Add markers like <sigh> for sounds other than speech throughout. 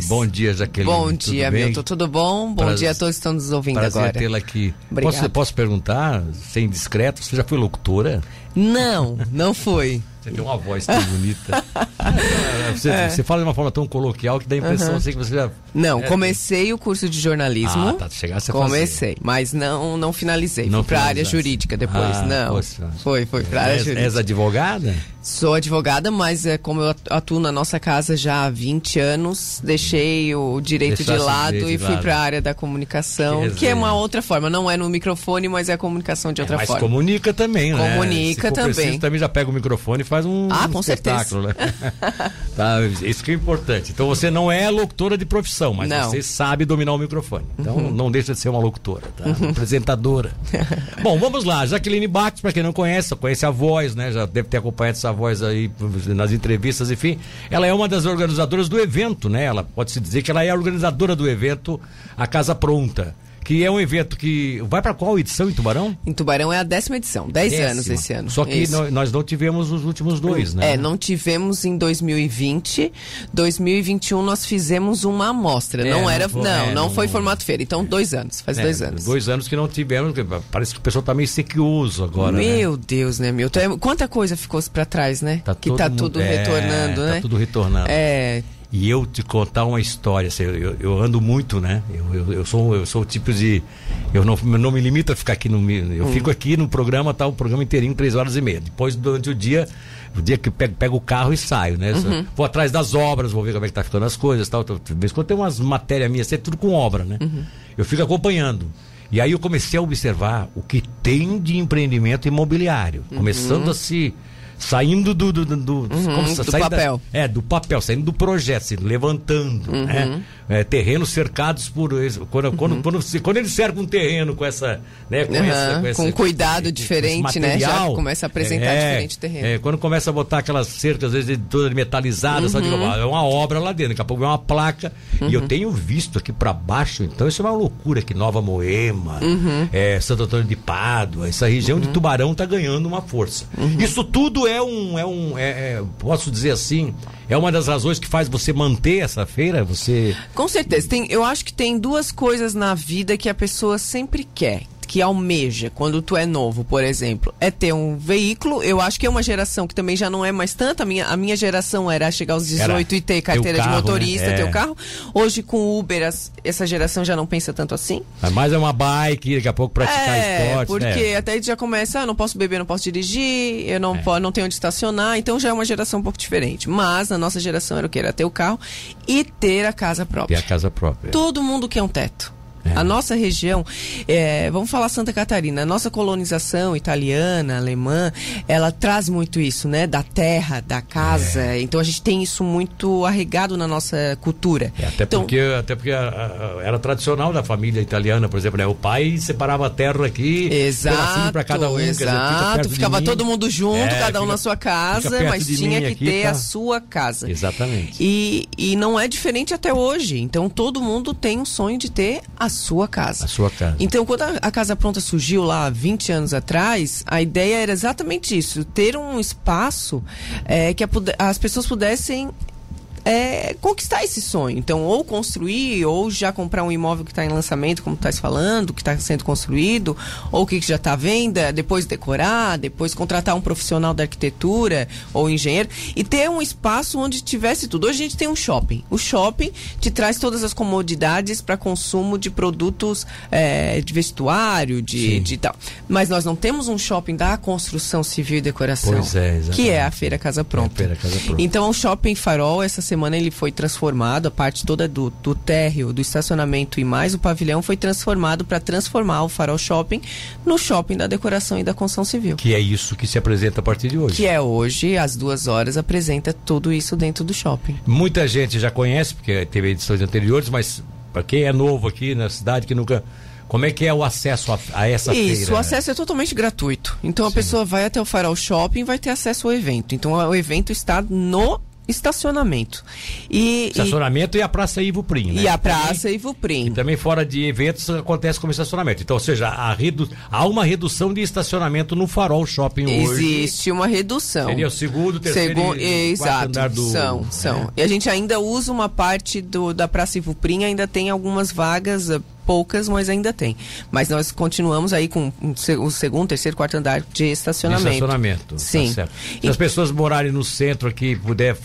Lopes. Bom dia, Jaqueline. Bom dia, Milton. Tudo bom? Bom dia a todos que estão nos ouvindo prazer agora. tê-la aqui. Posso, posso perguntar, sem discreto, você já foi locutora? Não, não foi. Você tem uma voz tão bonita. <laughs> você, é. você, fala de uma forma tão coloquial que dá a impressão uhum. assim que você já. Não, é, comecei o curso de jornalismo. Ah, tá. Chegasse a Comecei, fazer. mas não, não finalizei. Não fui para a área jurídica depois. Ah, não. Poxa. Foi, foi para a área jurídica. És advogada? Sou advogada, mas é, como eu atuo na nossa casa já há 20 anos, deixei o direito Deixasse de lado direito e fui para a área da comunicação, que, que, é uma outra forma. Não é no microfone, mas é a comunicação de outra é, mas forma. Mas comunica também, né? Comunica também. Preciso, também já pega o microfone e faz um, ah, um com espetáculo, certeza. né? <laughs> tá, isso que é importante. Então você não é locutora de profissão, mas não. você sabe dominar o microfone. Então uhum. não deixa de ser uma locutora, tá? Uma apresentadora. <laughs> Bom, vamos lá. Jaqueline Bax, para quem não conhece, conhece a voz, né? Já deve ter acompanhado essa voz aí nas entrevistas, enfim. Ela é uma das organizadoras do evento, né? Ela pode se dizer que ela é a organizadora do evento A Casa Pronta que é um evento que vai para qual edição em Tubarão? Em Tubarão é a décima edição, dez décima. anos esse ano. Só que nós não tivemos os últimos dois, né? É, não tivemos em 2020. 2021 nós fizemos uma amostra. É, não era, não, não, é, não, foi formato feira. Então dois anos, faz é, dois anos. Dois anos que não tivemos. Parece que o pessoal tá meio sequioso agora. Né? Meu né? Deus, né, Milton? Quanta coisa ficou para trás, né? Tá que tá tudo é, retornando, né? Tá tudo retornando. É e eu te contar uma história, assim, eu, eu, ando muito, né? Eu, eu, eu, sou, eu sou o tipo de. Eu não, não me limito a ficar aqui no. Eu hum. fico aqui no programa, tá? O programa inteirinho, três horas e meia. Depois, durante o dia, o dia que pego, pego o carro e saio, né? Uhum. Vou atrás das obras, vou ver como é que tá ficando as coisas tal. De vez quando tem umas matérias minhas, é tudo com obra, né? Uhum. Eu fico acompanhando. E aí eu comecei a observar o que tem de empreendimento imobiliário, uhum. começando a se saindo do do, do, do, uhum, do papel. Da, é, do papel, saindo do projeto, assim, levantando, uhum. né? É, terrenos cercados por quando, uhum. quando, quando, quando eles cercam um terreno com essa, né, com, essa, com, essa, com cuidado com, diferente, né? Já começa a apresentar é, diferente terreno. É, quando começa a botar aquelas cercas às vezes todas metalizadas, uhum. é uma obra lá dentro, daqui a pouco é uma placa e eu uhum. tenho visto aqui para baixo, então isso é uma loucura que Nova Moema, uhum. é, Santo Antônio de Pádua, essa região de Tubarão tá ganhando uma força. Isso tudo é um, é um, é, é, posso dizer assim, é uma das razões que faz você manter essa feira, você com certeza. Tem, eu acho que tem duas coisas na vida que a pessoa sempre quer que almeja quando tu é novo, por exemplo, é ter um veículo. Eu acho que é uma geração que também já não é mais tanta. A minha, a minha geração era chegar aos 18 era e ter carteira carro, de né? motorista, né? é. ter o carro. Hoje, com Uber, as, essa geração já não pensa tanto assim. Mas mais é uma bike, daqui a pouco praticar é, esporte. Porque né? até já começa, ah, não posso beber, não posso dirigir, eu não, é. posso, não tenho onde estacionar. Então já é uma geração um pouco diferente. Mas na nossa geração era o que? Era ter o carro e ter a casa própria. Ter a casa própria. Todo mundo quer um teto. É. A nossa região, é, vamos falar Santa Catarina, a nossa colonização italiana, alemã, ela traz muito isso, né? Da terra, da casa. É. Então a gente tem isso muito arregado na nossa cultura. É, até, então, porque, até porque a, a, era tradicional da família italiana, por exemplo, né? O pai separava a terra aqui, exato, para cada um. Exato, dizer, ficava todo mundo junto, é, cada um fica, na sua casa, mas tinha que aqui, ter tá... a sua casa. Exatamente. E, e não é diferente até hoje. Então todo mundo tem um sonho de ter a sua casa. A sua casa. Então, quando a, a, Casa Pronta surgiu lá 20 anos atrás, a ideia era exatamente isso: ter um espaço é, que a, as pessoas pudessem é, conquistar esse sonho. Então, ou construir, ou já comprar um imóvel que está em lançamento, como estás falando, que está sendo construído, ou que já está à venda, depois decorar, depois contratar um profissional da arquitetura ou engenheiro e ter um espaço onde tivesse tudo. Hoje a gente tem um shopping. O shopping te traz todas as comodidades para consumo de produtos é, de vestuário, de, de tal. Mas nós não temos um shopping da construção civil e decoração, pois é, que é a Feira Casa Pronta. É Feira Casa Pronta. Então, o shopping Farol, essa semana ele foi transformado, a parte toda do, do térreo, do estacionamento e mais o pavilhão foi transformado para transformar o Farol Shopping no shopping da decoração e da construção civil. Que é isso que se apresenta a partir de hoje. Que é hoje, às duas horas, apresenta tudo isso dentro do shopping. Muita gente já conhece, porque teve edições anteriores, mas para quem é novo aqui na cidade, que nunca como é que é o acesso a, a essa Isso, feira? Isso, o acesso é totalmente gratuito. Então Sim. a pessoa vai até o Farol Shopping e vai ter acesso ao evento. Então o evento está no estacionamento. E, estacionamento e, e a Praça Ivo Prim, né? E a Praça também, Ivo Prim. E também fora de eventos acontece como estacionamento. Então, ou seja, a redu, há uma redução de estacionamento no Farol Shopping Existe hoje. Existe uma redução. Seria o segundo, terceiro Segu... e Exato, andar do... São, são. É. E a gente ainda usa uma parte do, da Praça Ivo Prim, ainda tem algumas vagas poucas, mas ainda tem. Mas nós continuamos aí com o segundo, terceiro, quarto andar de estacionamento. De estacionamento. Tá Sim. Tá Se e... as pessoas morarem no centro aqui, puder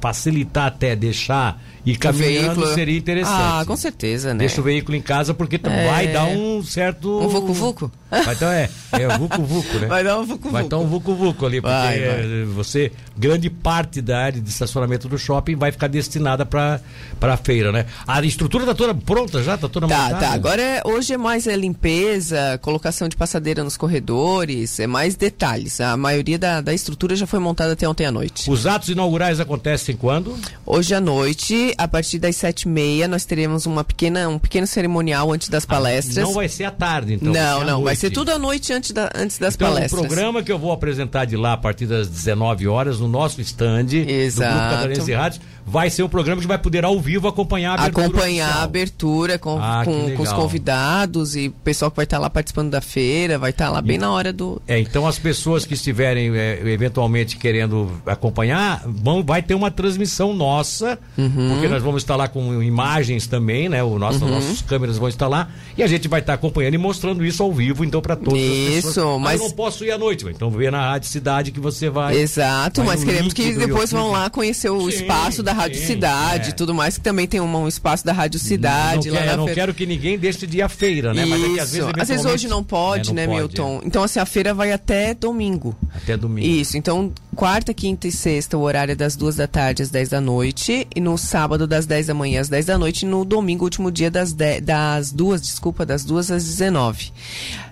facilitar até deixar e caminhando veículo... seria interessante. Ah, com certeza, né? Deixa o veículo em casa porque é... vai dar um certo. Um vucu-vucu? Então é, é vucu-vucu, né? Vai dar um vucu-vucu. Vai dar um vucu-vucu ali, porque vai, vai. você, grande parte da área de estacionamento do shopping vai ficar destinada para a feira, né? A estrutura tá toda pronta já? Tá toda tá, montada? Tá, agora é, hoje é mais é, limpeza, colocação de passadeira nos corredores, é mais detalhes. A maioria da, da estrutura já foi montada até ontem à noite. Os atos inaugurais acontecem quando? Hoje à noite, a partir das sete e meia, nós teremos uma pequena, um pequeno cerimonial antes das ah, palestras. Ah, não vai ser à tarde, então? Não, vai não, vai ser tudo à noite antes, da, antes das então, palestras. o programa que eu vou apresentar de lá a partir das 19 horas no nosso stand Exato. do Grupo Catarinense Rádios vai ser um programa que vai poder ao vivo acompanhar a abertura. Acompanhar oficial. a abertura com, ah, com, com, os convidados e o pessoal que vai estar lá participando da feira, vai estar lá bem e, na hora do. É, então as pessoas que estiverem é, eventualmente querendo acompanhar, vão, vai ter uma transmissão nossa, uhum. Porque nós vamos estar lá com imagens também, né? O nosso, uhum. Nossas câmeras vão estar lá e a gente vai estar acompanhando e mostrando isso ao vivo, então, para todas isso, as pessoas. Ah, mas eu não posso ir à noite, então vê na Rádio Cidade que você vai. Exato, vai mas queremos que depois vão lá conhecer o sim, espaço da Rádio sim, Cidade é. tudo mais, que também tem um, um espaço da Rádio Cidade. Não, quer, não feira. quero que ninguém deixe de ir à feira, né? Isso. Mas é que às vezes, às vezes hoje não pode, é, não né, pode, Milton? É. Então, assim, a feira vai até domingo. Até domingo. Isso, então, quarta, quinta e sexta, o horário é das duas da tarde às 10 da noite. E no sábado, das 10 da manhã às 10 da noite. E no domingo, último dia, das, 10, das duas, desculpa, das duas às 19.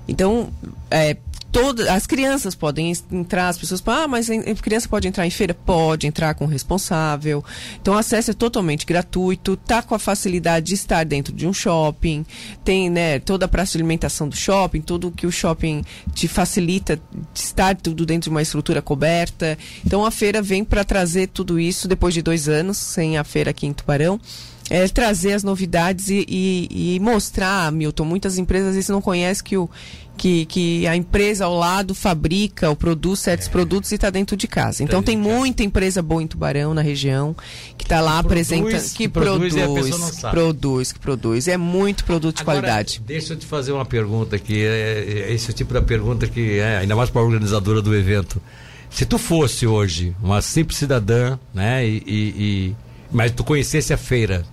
Então, é, todas as crianças podem entrar, as pessoas falam, ah, mas a criança pode entrar em feira? Pode entrar com o responsável. Então o acesso é totalmente gratuito, tá com a facilidade de estar dentro de um shopping, tem né, toda a praça de alimentação do shopping, tudo que o shopping te facilita de estar tudo dentro de uma estrutura coberta. Então a feira vem para trazer tudo isso depois de dois anos sem a feira aqui em Tubarão é, trazer as novidades e, e, e, mostrar, Milton. Muitas empresas às vezes não conhecem que, o, que, que a empresa ao lado fabrica ou produz certos é. produtos e está dentro de casa. Então tem muita empresa boa em Tubarão, na região, que está lá apresentando. Que, que produz, produz, produz, que produz. É muito produto de Agora, qualidade. Deixa eu te fazer uma pergunta aqui. É, é esse tipo de pergunta que é, ainda mais para a organizadora do evento. Se tu fosse hoje uma simples cidadã, né, e, e mas tu conhecesse a feira,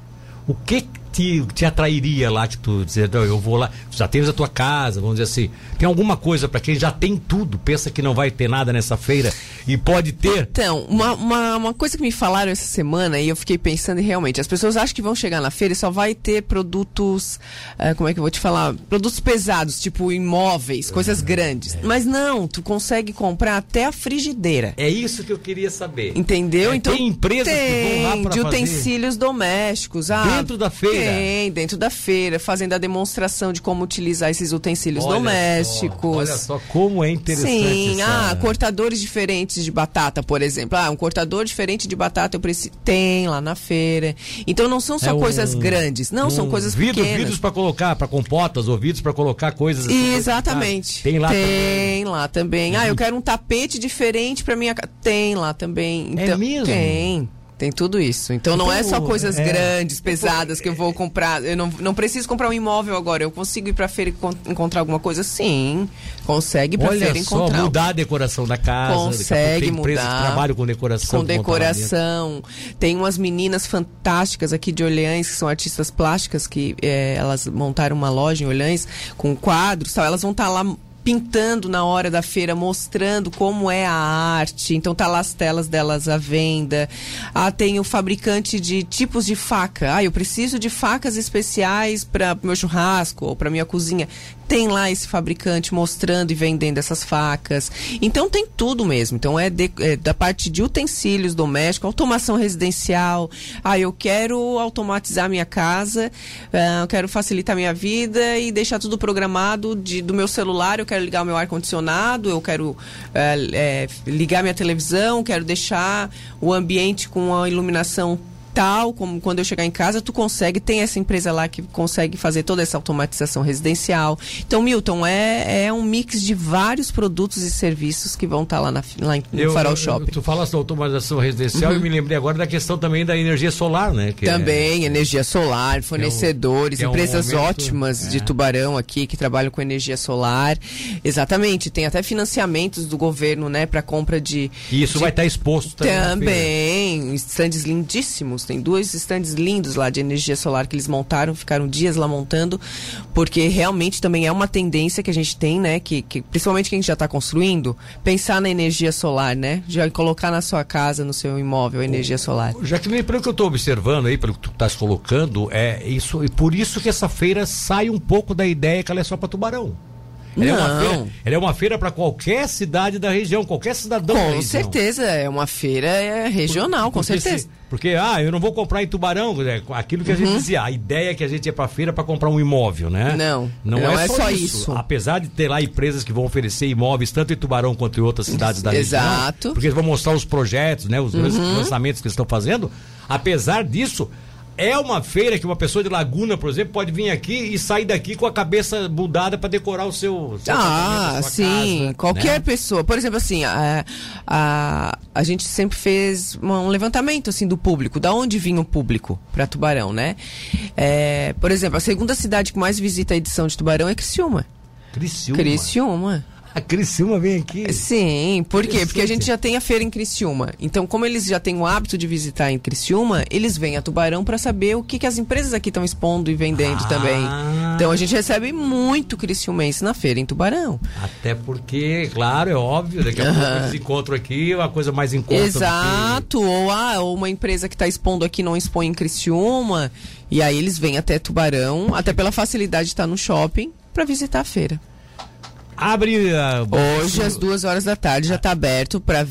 o que te, te atrairia lá que tu dizer, eu vou lá, já tens a tua casa, vamos dizer assim. Tem alguma coisa para quem já tem tudo, pensa que não vai ter nada nessa feira e pode ter? Então, uma, uma, uma coisa que me falaram essa semana e eu fiquei pensando realmente, as pessoas acham que vão chegar na feira e só vai ter produtos, uh, como é que eu vou te falar? Produtos pesados, tipo imóveis, coisas uhum. grandes. É. Mas não, tu consegue comprar até a frigideira. É isso que eu queria saber. Entendeu? É, então tem empresas tem, que vão lá pra de utensílios domésticos. Ah, dentro da feira? Tem, dentro da feira, fazendo a demonstração de como utilizar esses utensílios olha domésticos. Só, olha só como é interessante. Sim, essa... ah, cortadores diferentes de batata, por exemplo. Ah, um cortador diferente de batata eu preciso. Tem lá na feira. Então não são só é um, coisas grandes, não, um são coisas vidro, pequenas. Vidros para colocar, para compotas, ou vidros para colocar coisas. Assim, Exatamente. Tem lá tem também. lá também. Ah, eu quero um tapete diferente para minha casa. Tem lá também. É então, é mesmo? Tem. Tem tudo isso. Então, não é só coisas é, grandes, pesadas que eu vou comprar. Eu não, não preciso comprar um imóvel agora. Eu consigo ir pra feira e encontrar alguma coisa? Sim. Consegue ir pra Olha feira só, encontrar. mudar a decoração da casa. Consegue mudar. Que trabalham com decoração. Com decoração. Tem umas meninas fantásticas aqui de Olhães, que são artistas plásticas, que é, elas montaram uma loja em Olhães com quadros tal. Elas vão estar tá lá pintando na hora da feira, mostrando como é a arte. Então tá lá as telas delas à venda. Ah, tem o fabricante de tipos de faca. Ah, eu preciso de facas especiais para meu churrasco ou para minha cozinha tem lá esse fabricante mostrando e vendendo essas facas. Então tem tudo mesmo. Então é, de, é da parte de utensílios domésticos, automação residencial. Ah, eu quero automatizar minha casa, uh, eu quero facilitar minha vida e deixar tudo programado de, do meu celular. Eu quero quero ligar o meu ar-condicionado, eu quero é, é, ligar minha televisão, quero deixar o ambiente com a iluminação tal, como quando eu chegar em casa, tu consegue, tem essa empresa lá que consegue fazer toda essa automatização residencial. Então, Milton, é, é um mix de vários produtos e serviços que vão estar tá lá, na, lá no eu, Farol Shopping. Tu falas da automatização residencial uhum. e me lembrei agora da questão também da energia solar, né? Que também, é, energia solar, fornecedores, é um, empresas é um momento, ótimas de é. tubarão aqui que trabalham com energia solar. Exatamente, tem até financiamentos do governo, né, para compra de. E isso de... vai estar tá exposto também. Também, estandes lindíssimos tem dois estandes lindos lá de energia solar que eles montaram, ficaram dias lá montando, porque realmente também é uma tendência que a gente tem, né? Que, que principalmente quem já está construindo, pensar na energia solar, né? Já colocar na sua casa, no seu imóvel, a energia solar. Já que pelo que eu estou observando aí, pelo que tu estás colocando, é isso, e por isso que essa feira sai um pouco da ideia que ela é só para tubarão. Ela não. é uma feira, ela é uma feira para qualquer cidade da região, qualquer cidadão Com certeza, é uma feira é regional, com certeza. Se, porque, ah, eu não vou comprar em Tubarão, é, aquilo que a gente uhum. dizia, a ideia é que a gente ia para feira para comprar um imóvel, né? Não, não, não é, é, só, isso. isso. Apesar de ter lá empresas que vão oferecer imóveis tanto em Tubarão quanto em outras cidades da região. Exato. Porque eles vão mostrar os projetos, né, os uhum. lançamentos que eles estão fazendo. Apesar disso, é uma feira que uma pessoa de Laguna, por exemplo, pode vir aqui e sair daqui com a cabeça mudada para decorar o seu. seu ah, sim. Casa, Qualquer né? pessoa. Por exemplo, assim, a, a, a gente sempre fez um levantamento assim do público. Da onde vinha o público para Tubarão, né? É, por exemplo, a segunda cidade que mais visita a edição de Tubarão é Criciúma. Criciúma. Criciúma. A Criciúma vem aqui? Sim, por quê? Porque a gente já tem a feira em Criciúma. Então, como eles já têm o hábito de visitar em Criciúma, eles vêm a Tubarão para saber o que, que as empresas aqui estão expondo e vendendo ah. também. Então, a gente recebe muito criciumense na feira em Tubarão. Até porque, claro, é óbvio, daqui a pouco eles encontram aqui uma coisa mais em conta. Exato, que... ou, ah, ou uma empresa que está expondo aqui não expõe em Criciúma. E aí eles vêm até Tubarão, até pela facilidade de estar no shopping, para visitar a feira. Abre uh, hoje às duas horas da tarde já está aberto para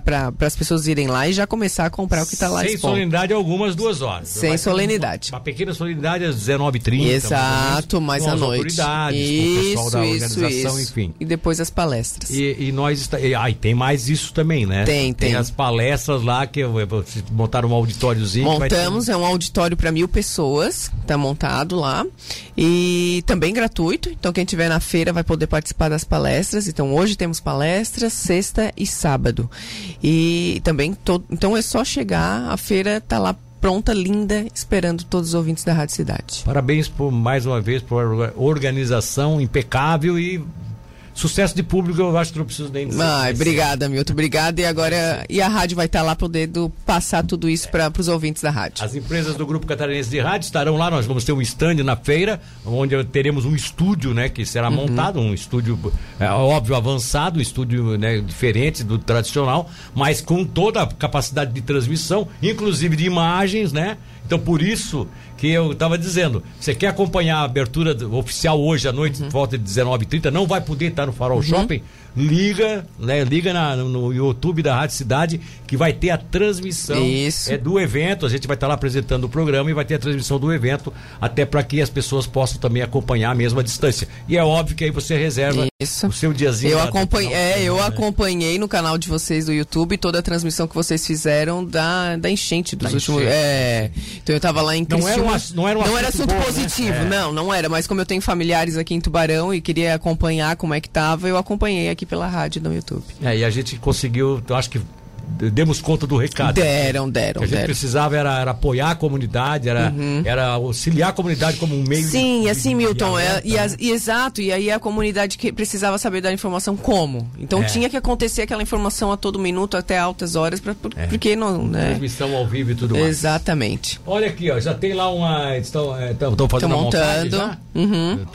para as pessoas irem lá e já começar a comprar o que está lá Sem solenidade algumas duas horas. Sem solenidade. Uma, uma, pequena solenidade às 19h30. Exato, mais à noite. autoridades, isso, com o pessoal da isso, organização, isso. enfim. E depois as palestras. E, e nós está, e, ah, e tem mais isso também, né? Tem, tem. Tem as palestras lá que montaram um auditóriozinho. Montamos, ter... é um auditório para mil pessoas, está montado lá e também gratuito. Então quem estiver na feira vai poder participar participar das palestras. Então hoje temos palestras, sexta e sábado. E também, todo, então é só chegar, a feira está lá pronta, linda, esperando todos os ouvintes da Rádio Cidade. Parabéns por mais uma vez por organização impecável e sucesso de público, eu acho que não preciso nem dizer. Ai, obrigada, Milton, obrigada. E agora, e a rádio vai estar lá podendo passar tudo isso para os ouvintes da rádio. As empresas do Grupo Catarinense de Rádio estarão lá, nós vamos ter um stand na feira, onde teremos um estúdio, né, que será uhum. montado, um estúdio, é, óbvio, avançado, um estúdio né, diferente do tradicional, mas com toda a capacidade de transmissão, inclusive de imagens, né? Então, por isso que eu estava dizendo, você quer acompanhar a abertura oficial hoje à noite, uhum. volta de 19h30, não vai poder estar no Farol uhum. Shopping, liga, né, liga na, no YouTube da Rádio Cidade que vai ter a transmissão Isso. é do evento. A gente vai estar lá apresentando o programa e vai ter a transmissão do evento, até para que as pessoas possam também acompanhar a mesma distância. E é óbvio que aí você reserva Isso. o seu diazinho. Eu acompanhei, é, eu né? acompanhei no canal de vocês do YouTube toda a transmissão que vocês fizeram da, da enchente dos da últimos. Enchente. É, então eu estava lá em Criciúma. Não era, uma, não era, um não era assunto bom, né? positivo, né? não, não era. Mas como eu tenho familiares aqui em Tubarão e queria acompanhar como é que tava, eu acompanhei aqui pela rádio no YouTube. É, e a gente conseguiu, eu acho que demos conta do recado. Deram, deram. O que a gente deram. precisava era, era, apoiar a comunidade, era, uhum. era auxiliar a comunidade como um meio Sim, de, assim, de, Milton, é, e, as, e, exato, e aí a comunidade que precisava saber da informação como. Então é. tinha que acontecer aquela informação a todo minuto, até altas horas, pra, por, é. porque não. Né? Transmissão ao vivo e tudo mais. Exatamente. Olha aqui, ó, já tem lá uma. Estão, estão fazendo Estão montando.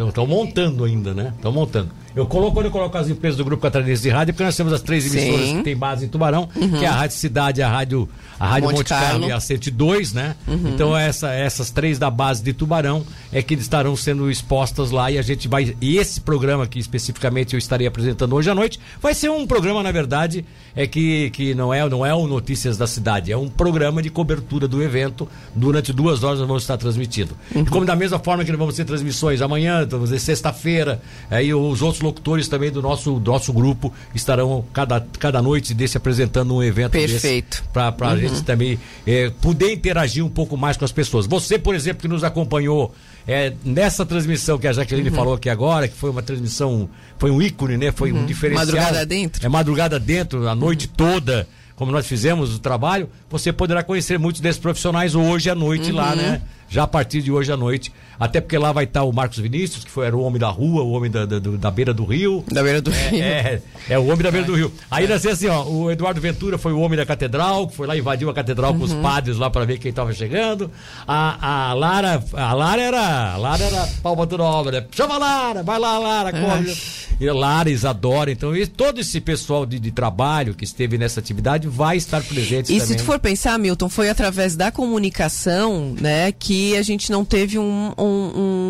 Estão uhum. montando ainda, né? Estão montando. Eu coloco, quando eu coloco as empresas do Grupo Catarinense de Rádio, porque nós temos as três emissoras Sim. que tem base em Tubarão, uhum. que é a Rádio Cidade, a Rádio, a Rádio Monte, Monte Carlo e a 102, né? Uhum. Então essa, essas três da base de Tubarão é que estarão sendo expostas lá e a gente vai. E esse programa que especificamente eu estarei apresentando hoje à noite vai ser um programa, na verdade, é que, que não é não é o Notícias da Cidade, é um programa de cobertura do evento. Durante duas horas nós vamos estar transmitindo. Uhum. E como da mesma forma que nós vamos ter transmissões amanhã, vamos dizer sexta-feira, aí os outros outros locutores também do nosso, do nosso grupo estarão cada, cada noite desse apresentando um evento Perfeito. para a uhum. gente também é, poder interagir um pouco mais com as pessoas. Você, por exemplo, que nos acompanhou é, nessa transmissão que a Jaqueline uhum. falou aqui agora, que foi uma transmissão, foi um ícone, né? Foi uhum. um diferencial. Madrugada dentro. É madrugada dentro, a noite uhum. toda, como nós fizemos o trabalho, você poderá conhecer muitos desses profissionais hoje à noite lá, né? Já a partir de hoje à noite. Até porque lá vai estar o Marcos Vinícius, que foi, era o homem da rua, o homem da, da, da beira do rio. Da beira do é, rio. É, é, o homem da beira do rio. Aí é. assim, ó, o Eduardo Ventura foi o homem da catedral, que foi lá, invadiu a catedral uhum. com os uhum. padres lá para ver quem estava chegando. A, a Lara, a Lara era, a Lara era palma toda obra, né? Chama a Lara, vai lá, Lara, corre. E Lara, Isadora, então e todo esse pessoal de, de, trabalho que esteve nessa atividade vai estar presente E também. se tu for pensar, Milton, foi através da comunicação, né, que a gente não teve um, um,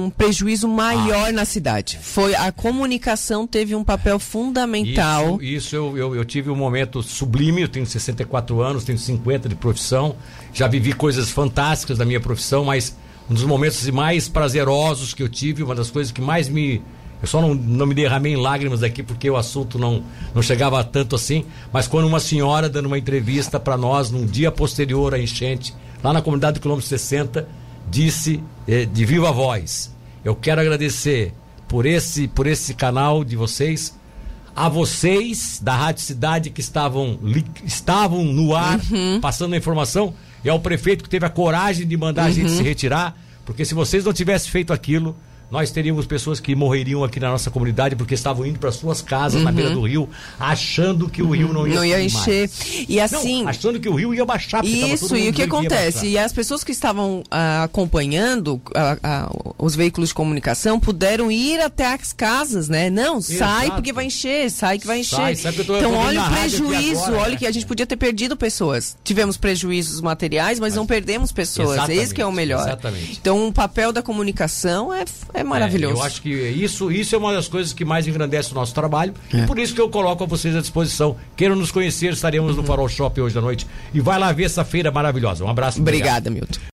um prejuízo maior ah. na cidade. Foi a comunicação teve um papel fundamental. Isso, isso eu, eu, eu, tive um momento sublime. Eu tenho 64 anos, tenho 50 de profissão. Já vivi coisas fantásticas da minha profissão, mas um dos momentos mais prazerosos que eu tive, uma das coisas que mais me eu só não, não me derramei em lágrimas aqui porque o assunto não, não chegava tanto assim. Mas quando uma senhora dando uma entrevista para nós num dia posterior à enchente, lá na comunidade do quilômetro 60, disse eh, de viva voz: Eu quero agradecer por esse, por esse canal de vocês, a vocês da Rádio Cidade que estavam, li, estavam no ar, uhum. passando a informação, e ao prefeito que teve a coragem de mandar uhum. a gente uhum. se retirar, porque se vocês não tivessem feito aquilo, nós teríamos pessoas que morreriam aqui na nossa comunidade porque estavam indo para suas casas uhum. na beira do rio, achando que o rio não ia, não ia encher. E assim. Não, achando que o rio ia baixar. Isso, e o que acontece? E as pessoas que estavam ah, acompanhando ah, ah, os veículos de comunicação puderam ir até as casas, né? Não, Exato. sai porque vai encher, sai que vai encher. Sai, sai que então, olha o prejuízo, agora, olha né? que a gente podia ter perdido pessoas. Tivemos prejuízos materiais, mas, mas não perdemos pessoas. Esse que é o melhor. Exatamente. Então, o papel da comunicação é, é é maravilhoso. É, eu acho que isso, isso é uma das coisas que mais engrandece o nosso trabalho. É. E por isso que eu coloco a vocês à disposição. Queiram nos conhecer, estaremos uhum. no Farol Shop hoje à noite. E vai lá ver essa feira maravilhosa. Um abraço. Obrigada, obrigado. Milton.